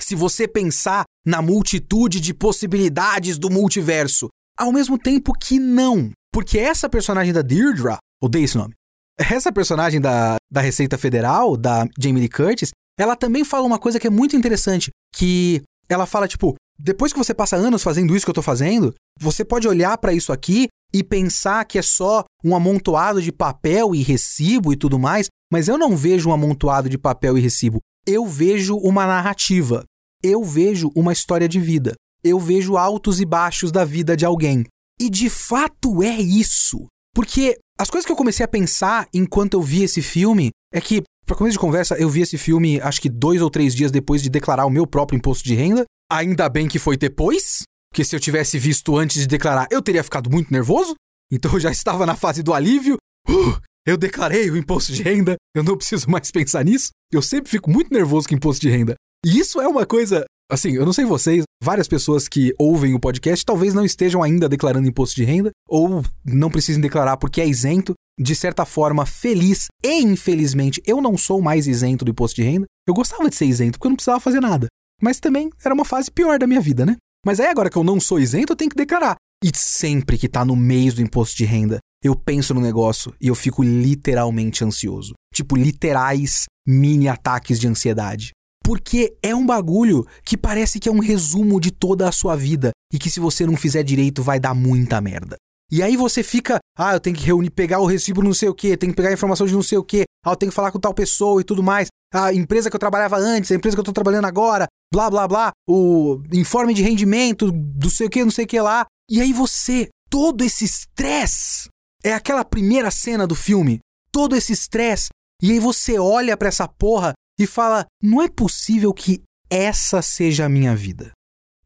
Se você pensar na multitude de possibilidades do multiverso, ao mesmo tempo que não. Porque essa personagem da Deirdre, odeio esse nome, essa personagem da, da Receita Federal, da Jamie Lee Curtis, ela também fala uma coisa que é muito interessante, que ela fala, tipo, depois que você passa anos fazendo isso que eu tô fazendo, você pode olhar para isso aqui e pensar que é só um amontoado de papel e recibo e tudo mais, mas eu não vejo um amontoado de papel e recibo. Eu vejo uma narrativa. Eu vejo uma história de vida. Eu vejo altos e baixos da vida de alguém. E de fato é isso. Porque as coisas que eu comecei a pensar enquanto eu vi esse filme é que, para começo de conversa, eu vi esse filme acho que dois ou três dias depois de declarar o meu próprio imposto de renda. Ainda bem que foi depois, porque se eu tivesse visto antes de declarar, eu teria ficado muito nervoso. Então eu já estava na fase do alívio. Uh, eu declarei o imposto de renda, eu não preciso mais pensar nisso. Eu sempre fico muito nervoso com imposto de renda. E isso é uma coisa, assim, eu não sei vocês, várias pessoas que ouvem o podcast talvez não estejam ainda declarando imposto de renda ou não precisem declarar porque é isento. De certa forma, feliz e infelizmente, eu não sou mais isento do imposto de renda. Eu gostava de ser isento porque eu não precisava fazer nada. Mas também era uma fase pior da minha vida, né? Mas aí agora que eu não sou isento, eu tenho que declarar. E sempre que tá no mês do imposto de renda, eu penso no negócio e eu fico literalmente ansioso. Tipo, literais mini ataques de ansiedade. Porque é um bagulho que parece que é um resumo de toda a sua vida e que se você não fizer direito vai dar muita merda. E aí você fica, ah, eu tenho que reunir, pegar o recibo não sei o que, tenho que pegar a informação de não sei o que, ah, eu tenho que falar com tal pessoa e tudo mais. A empresa que eu trabalhava antes, a empresa que eu tô trabalhando agora, blá blá blá, o informe de rendimento, do sei o que, não sei o que lá. E aí você, todo esse estresse, é aquela primeira cena do filme, todo esse estresse, e aí você olha para essa porra e fala: não é possível que essa seja a minha vida.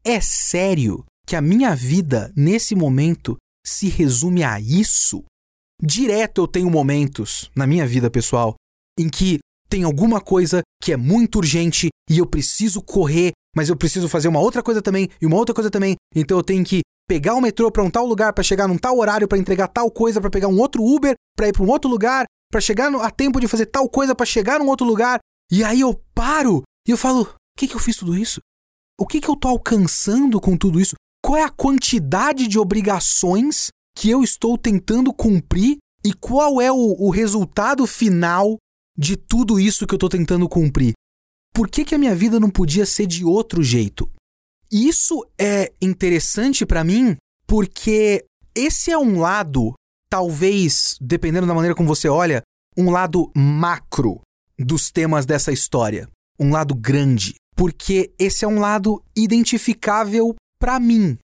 É sério que a minha vida, nesse momento, se resume a isso? Direto eu tenho momentos na minha vida pessoal em que tem alguma coisa que é muito urgente e eu preciso correr, mas eu preciso fazer uma outra coisa também e uma outra coisa também. Então eu tenho que pegar o metrô para um tal lugar para chegar num tal horário para entregar tal coisa, para pegar um outro Uber para ir para um outro lugar, para chegar no, a tempo de fazer tal coisa para chegar num outro lugar. E aí eu paro e eu falo: "O que que eu fiz tudo isso? O que que eu tô alcançando com tudo isso? qual é a quantidade de obrigações que eu estou tentando cumprir e qual é o, o resultado final de tudo isso que eu estou tentando cumprir. Por que, que a minha vida não podia ser de outro jeito? Isso é interessante para mim porque esse é um lado, talvez, dependendo da maneira como você olha, um lado macro dos temas dessa história. Um lado grande. Porque esse é um lado identificável para mim.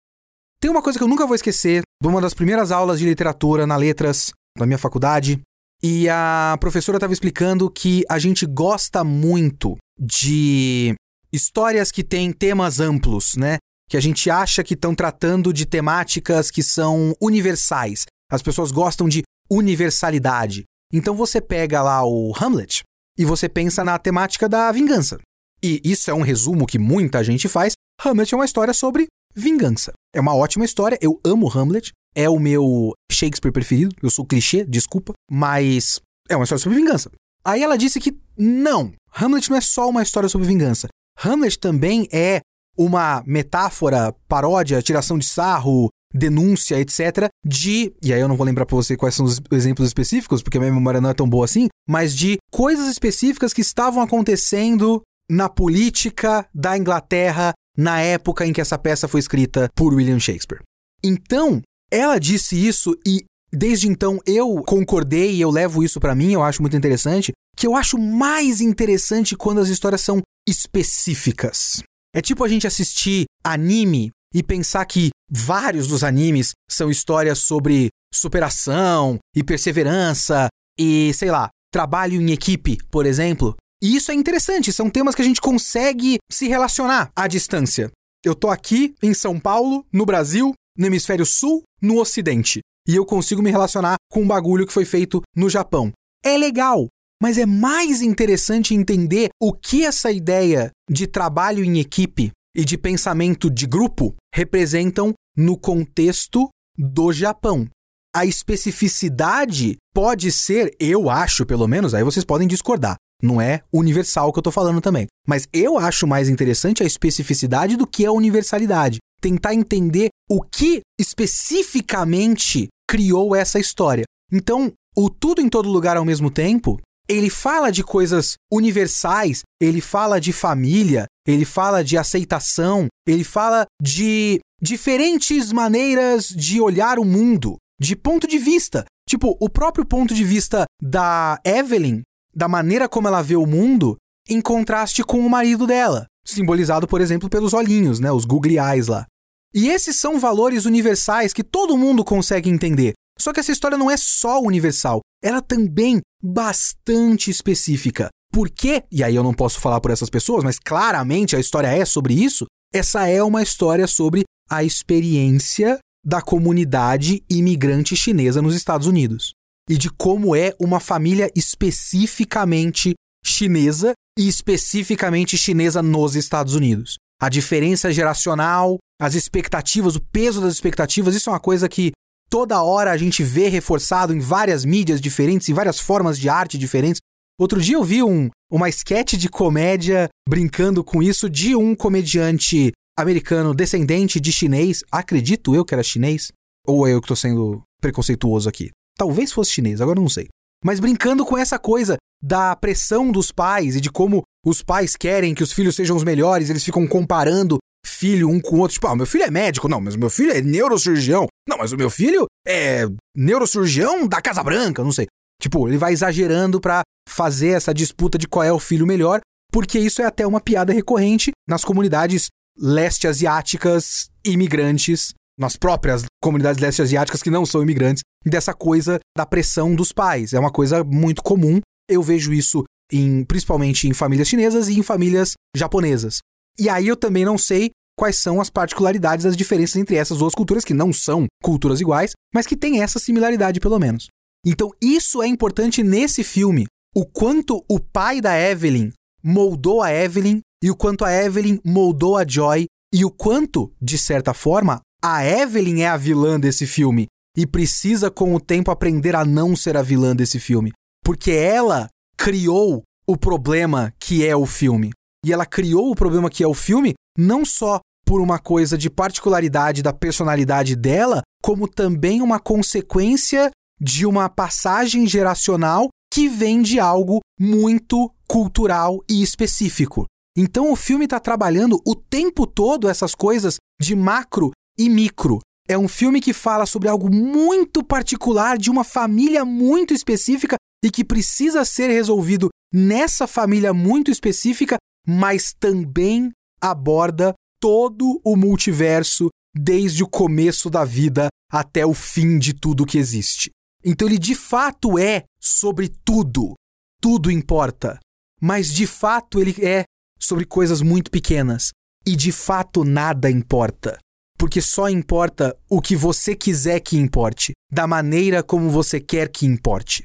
Tem uma coisa que eu nunca vou esquecer de uma das primeiras aulas de literatura na letras da minha faculdade. E a professora estava explicando que a gente gosta muito de histórias que têm temas amplos, né? Que a gente acha que estão tratando de temáticas que são universais. As pessoas gostam de universalidade. Então você pega lá o Hamlet e você pensa na temática da vingança. E isso é um resumo que muita gente faz. Hamlet é uma história sobre vingança. É uma ótima história, eu amo Hamlet, é o meu Shakespeare preferido, eu sou clichê, desculpa, mas é uma história sobre vingança. Aí ela disse que não, Hamlet não é só uma história sobre vingança. Hamlet também é uma metáfora, paródia, tiração de sarro, denúncia, etc. de, e aí eu não vou lembrar para você quais são os exemplos específicos, porque a minha memória não é tão boa assim, mas de coisas específicas que estavam acontecendo na política da Inglaterra na época em que essa peça foi escrita por William Shakespeare. Então, ela disse isso e desde então eu concordei e eu levo isso para mim, eu acho muito interessante, que eu acho mais interessante quando as histórias são específicas. É tipo a gente assistir anime e pensar que vários dos animes são histórias sobre superação e perseverança e, sei lá, trabalho em equipe, por exemplo. E isso é interessante, são temas que a gente consegue se relacionar à distância. Eu tô aqui em São Paulo, no Brasil, no hemisfério sul, no ocidente. E eu consigo me relacionar com um bagulho que foi feito no Japão. É legal, mas é mais interessante entender o que essa ideia de trabalho em equipe e de pensamento de grupo representam no contexto do Japão. A especificidade pode ser, eu acho pelo menos, aí vocês podem discordar. Não é universal que eu tô falando também. Mas eu acho mais interessante a especificidade do que a universalidade. Tentar entender o que especificamente criou essa história. Então, o tudo em todo lugar ao mesmo tempo, ele fala de coisas universais, ele fala de família, ele fala de aceitação, ele fala de diferentes maneiras de olhar o mundo, de ponto de vista. Tipo, o próprio ponto de vista da Evelyn, da maneira como ela vê o mundo, em contraste com o marido dela, simbolizado, por exemplo, pelos olhinhos, né, os googly eyes lá. E esses são valores universais que todo mundo consegue entender. Só que essa história não é só universal, ela também bastante específica. Por quê? E aí eu não posso falar por essas pessoas, mas claramente a história é sobre isso. Essa é uma história sobre a experiência da comunidade imigrante chinesa nos Estados Unidos e de como é uma família especificamente chinesa e especificamente chinesa nos Estados Unidos. A diferença geracional, as expectativas, o peso das expectativas, isso é uma coisa que toda hora a gente vê reforçado em várias mídias diferentes, em várias formas de arte diferentes. Outro dia eu vi um, uma sketch de comédia brincando com isso de um comediante americano descendente de chinês, acredito eu que era chinês, ou é eu que estou sendo preconceituoso aqui? Talvez fosse chinês, agora não sei. Mas brincando com essa coisa da pressão dos pais e de como os pais querem que os filhos sejam os melhores, eles ficam comparando filho um com o outro. Tipo, ah, meu filho é médico. Não, mas o meu filho é neurocirurgião. Não, mas o meu filho é neurocirurgião da Casa Branca, não sei. Tipo, ele vai exagerando para fazer essa disputa de qual é o filho melhor, porque isso é até uma piada recorrente nas comunidades leste asiáticas imigrantes, nas próprias comunidades leste asiáticas que não são imigrantes, dessa coisa da pressão dos pais. É uma coisa muito comum. Eu vejo isso em, principalmente em famílias chinesas e em famílias japonesas. E aí eu também não sei quais são as particularidades, as diferenças entre essas duas culturas, que não são culturas iguais, mas que têm essa similaridade pelo menos. Então isso é importante nesse filme. O quanto o pai da Evelyn moldou a Evelyn e o quanto a Evelyn moldou a Joy e o quanto, de certa forma, a Evelyn é a vilã desse filme e precisa com o tempo aprender a não ser a vilã desse filme, porque ela criou o problema que é o filme. E ela criou o problema que é o filme não só por uma coisa de particularidade da personalidade dela, como também uma consequência de uma passagem geracional que vem de algo muito cultural e específico. Então o filme está trabalhando o tempo todo essas coisas de macro e micro. É um filme que fala sobre algo muito particular de uma família muito específica e que precisa ser resolvido nessa família muito específica, mas também aborda todo o multiverso desde o começo da vida até o fim de tudo que existe. Então ele de fato é sobre tudo. Tudo importa. Mas de fato ele é sobre coisas muito pequenas. E de fato nada importa. Porque só importa o que você quiser que importe, da maneira como você quer que importe.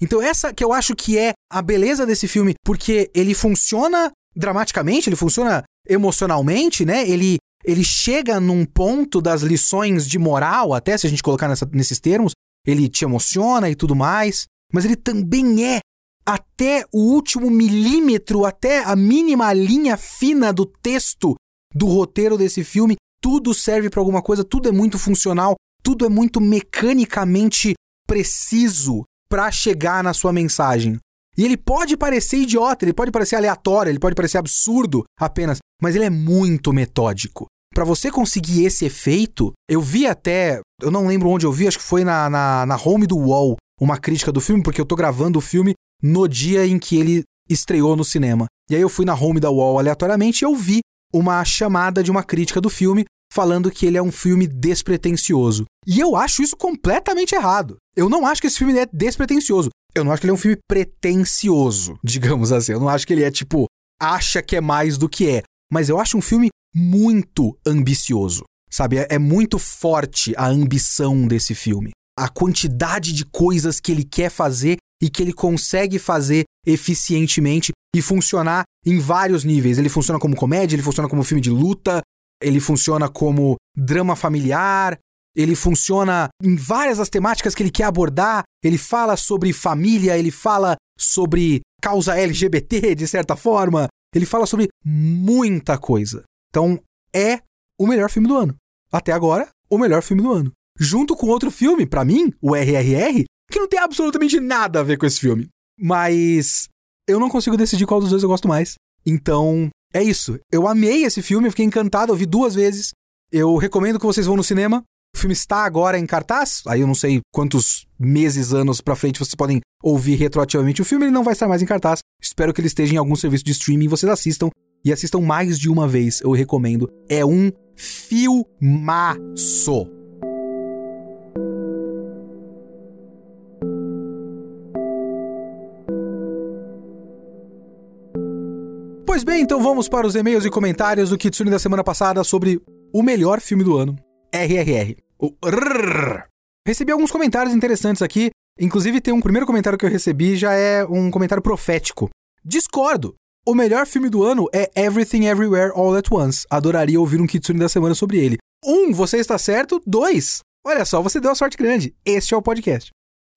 Então, essa que eu acho que é a beleza desse filme, porque ele funciona dramaticamente, ele funciona emocionalmente, né? Ele, ele chega num ponto das lições de moral, até se a gente colocar nessa, nesses termos, ele te emociona e tudo mais, mas ele também é até o último milímetro, até a mínima linha fina do texto do roteiro desse filme, tudo serve para alguma coisa, tudo é muito funcional, tudo é muito mecanicamente preciso para chegar na sua mensagem. E ele pode parecer idiota, ele pode parecer aleatório, ele pode parecer absurdo apenas, mas ele é muito metódico. Para você conseguir esse efeito, eu vi até, eu não lembro onde eu vi, acho que foi na, na, na home do Wall, uma crítica do filme, porque eu tô gravando o filme no dia em que ele estreou no cinema. E aí eu fui na home da Wall aleatoriamente e eu vi uma chamada de uma crítica do filme falando que ele é um filme despretensioso. E eu acho isso completamente errado. Eu não acho que esse filme é despretensioso. Eu não acho que ele é um filme pretensioso, digamos assim. Eu não acho que ele é tipo acha que é mais do que é, mas eu acho um filme muito ambicioso. sabe? É, é muito forte a ambição desse filme. A quantidade de coisas que ele quer fazer e que ele consegue fazer eficientemente e funcionar em vários níveis. Ele funciona como comédia, ele funciona como filme de luta, ele funciona como drama familiar, ele funciona em várias das temáticas que ele quer abordar. Ele fala sobre família, ele fala sobre causa LGBT, de certa forma. Ele fala sobre muita coisa. Então, é o melhor filme do ano. Até agora, o melhor filme do ano. Junto com outro filme, para mim, o RRR, que não tem absolutamente nada a ver com esse filme. Mas eu não consigo decidir qual dos dois eu gosto mais. Então, é isso. Eu amei esse filme, eu fiquei encantado, eu vi duas vezes. Eu recomendo que vocês vão no cinema. O filme está agora em cartaz. Aí eu não sei quantos meses, anos pra frente vocês podem ouvir retroativamente o filme. Ele não vai estar mais em cartaz. Espero que ele esteja em algum serviço de streaming e vocês assistam. E assistam mais de uma vez, eu recomendo. É um filmaço. Pois bem, então vamos para os e-mails e comentários do Kitsune da semana passada sobre o melhor filme do ano, RRR. O RRR. Recebi alguns comentários interessantes aqui, inclusive tem um primeiro comentário que eu recebi já é um comentário profético. Discordo. O melhor filme do ano é Everything Everywhere All at Once. Adoraria ouvir um Kitsune da semana sobre ele. Um, você está certo. Dois, olha só, você deu a sorte grande. Este é o podcast.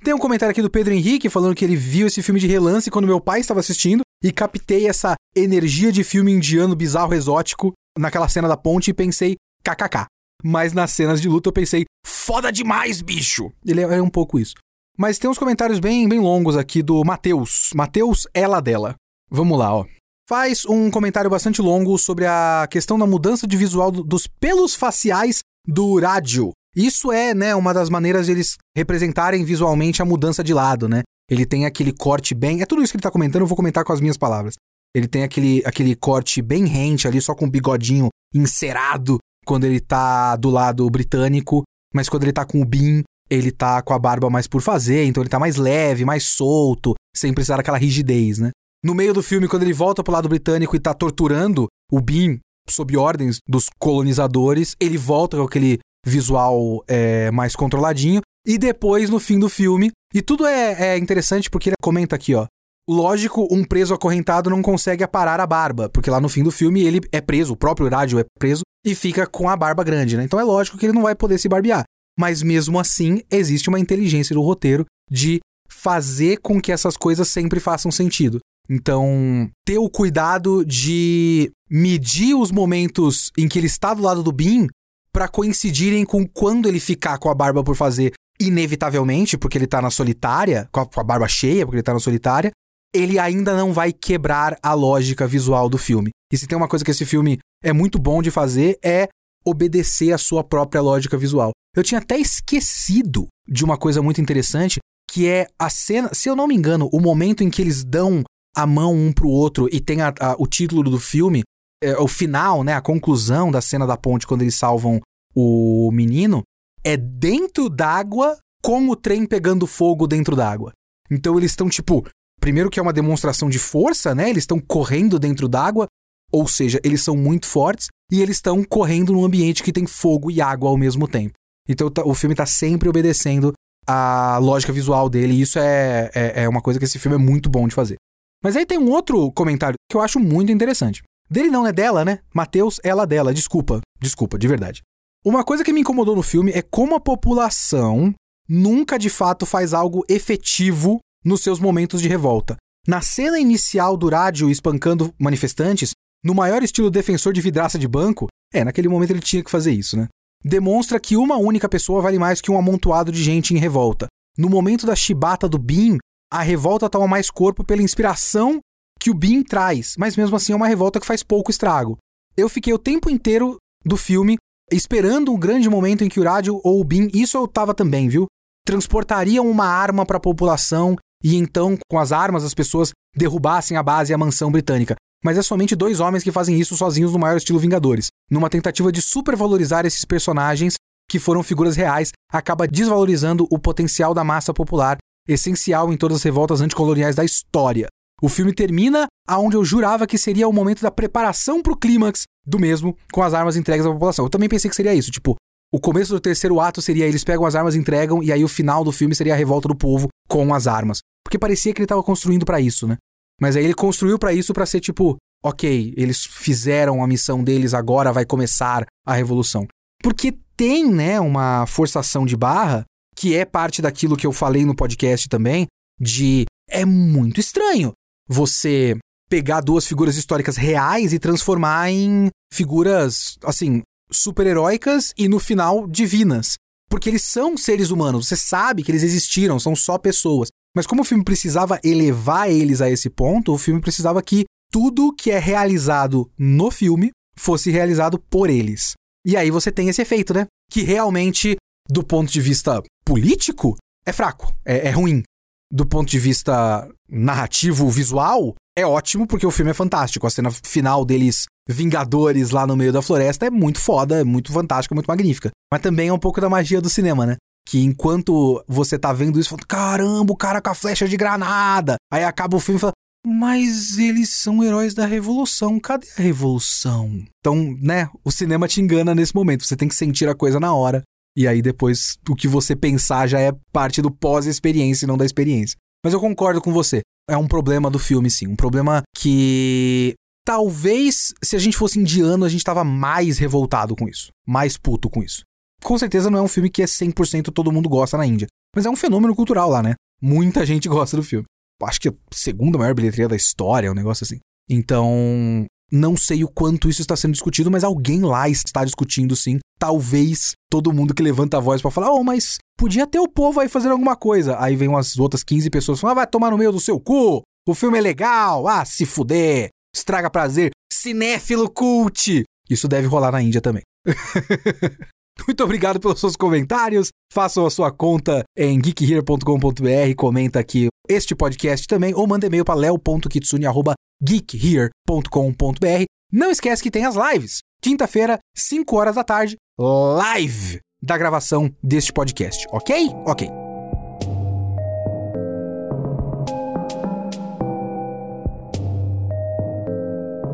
Tem um comentário aqui do Pedro Henrique falando que ele viu esse filme de relance quando meu pai estava assistindo e captei essa energia de filme indiano bizarro exótico naquela cena da ponte e pensei, kkk. Mas nas cenas de luta eu pensei, foda demais, bicho! Ele é, é um pouco isso. Mas tem uns comentários bem, bem longos aqui do Matheus. Matheus, ela dela. Vamos lá, ó. Faz um comentário bastante longo sobre a questão da mudança de visual dos pelos faciais do rádio. Isso é, né, uma das maneiras de eles representarem visualmente a mudança de lado, né? Ele tem aquele corte bem. É tudo isso que ele tá comentando, eu vou comentar com as minhas palavras. Ele tem aquele, aquele corte bem rente ali, só com o bigodinho encerado quando ele tá do lado britânico, mas quando ele tá com o Bean, ele tá com a barba mais por fazer, então ele tá mais leve, mais solto, sem precisar daquela rigidez, né? No meio do filme, quando ele volta pro lado britânico e tá torturando o Bean sob ordens dos colonizadores, ele volta com aquele visual é, mais controladinho. E depois, no fim do filme, e tudo é, é interessante porque ele comenta aqui, ó. Lógico, um preso acorrentado não consegue aparar a barba, porque lá no fim do filme ele é preso, o próprio rádio é preso e fica com a barba grande, né? Então é lógico que ele não vai poder se barbear. Mas mesmo assim, existe uma inteligência do roteiro de fazer com que essas coisas sempre façam sentido. Então, ter o cuidado de medir os momentos em que ele está do lado do Bean para coincidirem com quando ele ficar com a barba por fazer inevitavelmente, porque ele tá na solitária, com a, com a barba cheia, porque ele tá na solitária, ele ainda não vai quebrar a lógica visual do filme. E se tem uma coisa que esse filme é muito bom de fazer, é obedecer a sua própria lógica visual. Eu tinha até esquecido de uma coisa muito interessante, que é a cena, se eu não me engano, o momento em que eles dão a mão um pro outro e tem a, a, o título do filme, é, o final, né, a conclusão da cena da ponte quando eles salvam o menino, é dentro d'água com o trem pegando fogo dentro d'água. Então eles estão tipo, primeiro que é uma demonstração de força, né? Eles estão correndo dentro d'água, ou seja, eles são muito fortes e eles estão correndo num ambiente que tem fogo e água ao mesmo tempo. Então tá, o filme está sempre obedecendo a lógica visual dele, e isso é, é, é uma coisa que esse filme é muito bom de fazer. Mas aí tem um outro comentário que eu acho muito interessante. Dele não é dela, né? Mateus, ela dela. Desculpa. Desculpa, de verdade. Uma coisa que me incomodou no filme é como a população nunca de fato faz algo efetivo nos seus momentos de revolta. Na cena inicial do rádio espancando manifestantes, no maior estilo defensor de vidraça de banco, é, naquele momento ele tinha que fazer isso, né? Demonstra que uma única pessoa vale mais que um amontoado de gente em revolta. No momento da chibata do Bean, a revolta toma mais corpo pela inspiração que o Bean traz, mas mesmo assim é uma revolta que faz pouco estrago. Eu fiquei o tempo inteiro do filme esperando um grande momento em que o rádio ou o BIM, isso eu tava também, viu? Transportariam uma arma para a população e então, com as armas, as pessoas derrubassem a base e a mansão britânica. Mas é somente dois homens que fazem isso sozinhos no maior estilo Vingadores. Numa tentativa de supervalorizar esses personagens, que foram figuras reais, acaba desvalorizando o potencial da massa popular, essencial em todas as revoltas anticoloniais da história. O filme termina aonde eu jurava que seria o momento da preparação pro clímax do mesmo, com as armas entregues à população. Eu também pensei que seria isso, tipo, o começo do terceiro ato seria eles pegam as armas entregam, e aí o final do filme seria a revolta do povo com as armas. Porque parecia que ele tava construindo para isso, né? Mas aí ele construiu para isso para ser tipo, ok, eles fizeram a missão deles, agora vai começar a revolução. Porque tem, né, uma forçação de barra, que é parte daquilo que eu falei no podcast também, de é muito estranho você pegar duas figuras históricas reais e transformar em figuras, assim, super-heróicas e no final divinas. Porque eles são seres humanos, você sabe que eles existiram, são só pessoas. Mas como o filme precisava elevar eles a esse ponto, o filme precisava que tudo que é realizado no filme fosse realizado por eles. E aí você tem esse efeito, né? Que realmente, do ponto de vista político, é fraco, é, é ruim. Do ponto de vista narrativo, visual, é ótimo porque o filme é fantástico. A cena final deles, Vingadores lá no meio da floresta, é muito foda, é muito fantástica, muito magnífica. Mas também é um pouco da magia do cinema, né? Que enquanto você tá vendo isso, falando, caramba, o cara com a flecha de granada. Aí acaba o filme e fala, mas eles são heróis da revolução, cadê a revolução? Então, né, o cinema te engana nesse momento, você tem que sentir a coisa na hora. E aí depois o que você pensar já é parte do pós-experiência e não da experiência. Mas eu concordo com você. É um problema do filme, sim. Um problema que talvez se a gente fosse indiano, a gente tava mais revoltado com isso. Mais puto com isso com certeza não é um filme que é 100% todo mundo gosta na Índia. Mas é um fenômeno cultural lá, né? Muita gente gosta do filme. Acho que é a segunda maior bilheteria da história, um negócio assim. Então, não sei o quanto isso está sendo discutido, mas alguém lá está discutindo sim. Talvez todo mundo que levanta a voz para falar, oh, mas podia ter o povo aí fazendo alguma coisa. Aí vem umas outras 15 pessoas falando, ah, vai tomar no meio do seu cu, o filme é legal, ah, se fuder, estraga prazer, cinéfilo cult. Isso deve rolar na Índia também. Muito obrigado pelos seus comentários. Façam a sua conta em geekhere.com.br, comenta aqui este podcast também, ou manda e-mail para leo.kitsune.geekhere.com.br. Não esquece que tem as lives. Quinta-feira, 5 horas da tarde, live da gravação deste podcast, ok? Ok.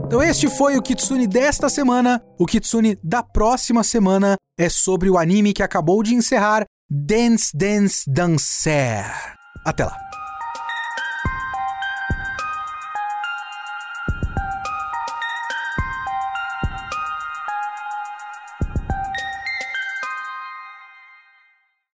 Então este foi o Kitsune desta semana. O Kitsune da próxima semana é sobre o anime que acabou de encerrar Dance Dance Dancer. Até lá.